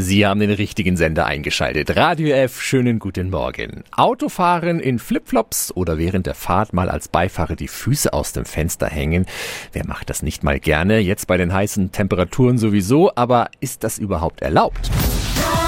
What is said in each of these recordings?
Sie haben den richtigen Sender eingeschaltet. Radio F, schönen guten Morgen. Autofahren in Flipflops oder während der Fahrt mal als Beifahrer die Füße aus dem Fenster hängen. Wer macht das nicht mal gerne? Jetzt bei den heißen Temperaturen sowieso, aber ist das überhaupt erlaubt?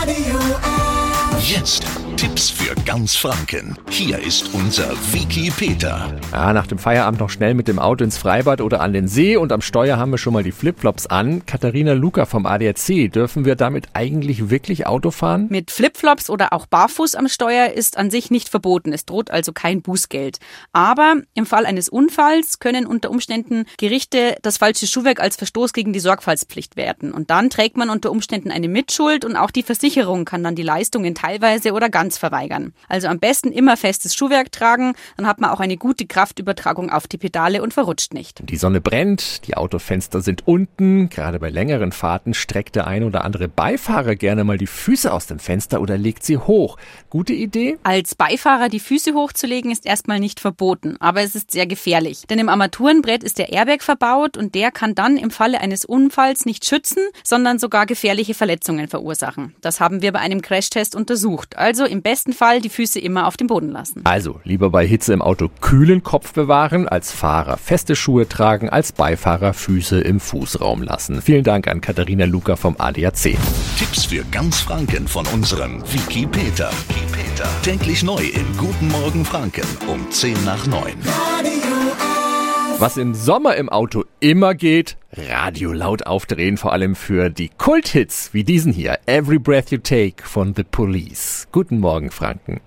Radio F. Jetzt Tipps für ganz Franken. Hier ist unser Wiki Peter. Ja, nach dem Feierabend noch schnell mit dem Auto ins Freibad oder an den See und am Steuer haben wir schon mal die Flipflops an. Katharina Luca vom ADAC, dürfen wir damit eigentlich wirklich Auto fahren? Mit Flipflops oder auch barfuß am Steuer ist an sich nicht verboten. Es droht also kein Bußgeld. Aber im Fall eines Unfalls können unter Umständen Gerichte das falsche Schuhwerk als Verstoß gegen die Sorgfaltspflicht werten. Und dann trägt man unter Umständen eine Mitschuld und auch die Versicherung kann dann die Leistungen teilweise oder ganz verweigern. Also am besten immer festes Schuhwerk tragen, dann hat man auch eine gute Kraftübertragung auf die Pedale und verrutscht nicht. Die Sonne brennt, die Autofenster sind unten. Gerade bei längeren Fahrten streckt der ein oder andere Beifahrer gerne mal die Füße aus dem Fenster oder legt sie hoch. Gute Idee? Als Beifahrer die Füße hochzulegen ist erstmal nicht verboten, aber es ist sehr gefährlich. Denn im Armaturenbrett ist der Airbag verbaut und der kann dann im Falle eines Unfalls nicht schützen, sondern sogar gefährliche Verletzungen verursachen. Das haben wir bei einem Crashtest untersucht. Also im besten Fall die Füße immer auf dem Boden lassen. Also lieber bei Hitze im Auto kühlen Kopf bewahren, als Fahrer feste Schuhe tragen, als Beifahrer Füße im Fußraum lassen. Vielen Dank an Katharina Luca vom ADAC. Tipps für ganz Franken von unserem Wiki Peter. Wiki Peter. Täglich neu im Guten Morgen Franken um 10 nach 9. Was im Sommer im Auto immer geht, Radio laut aufdrehen, vor allem für die Kulthits wie diesen hier. Every Breath You Take von The Police. Guten Morgen, Franken.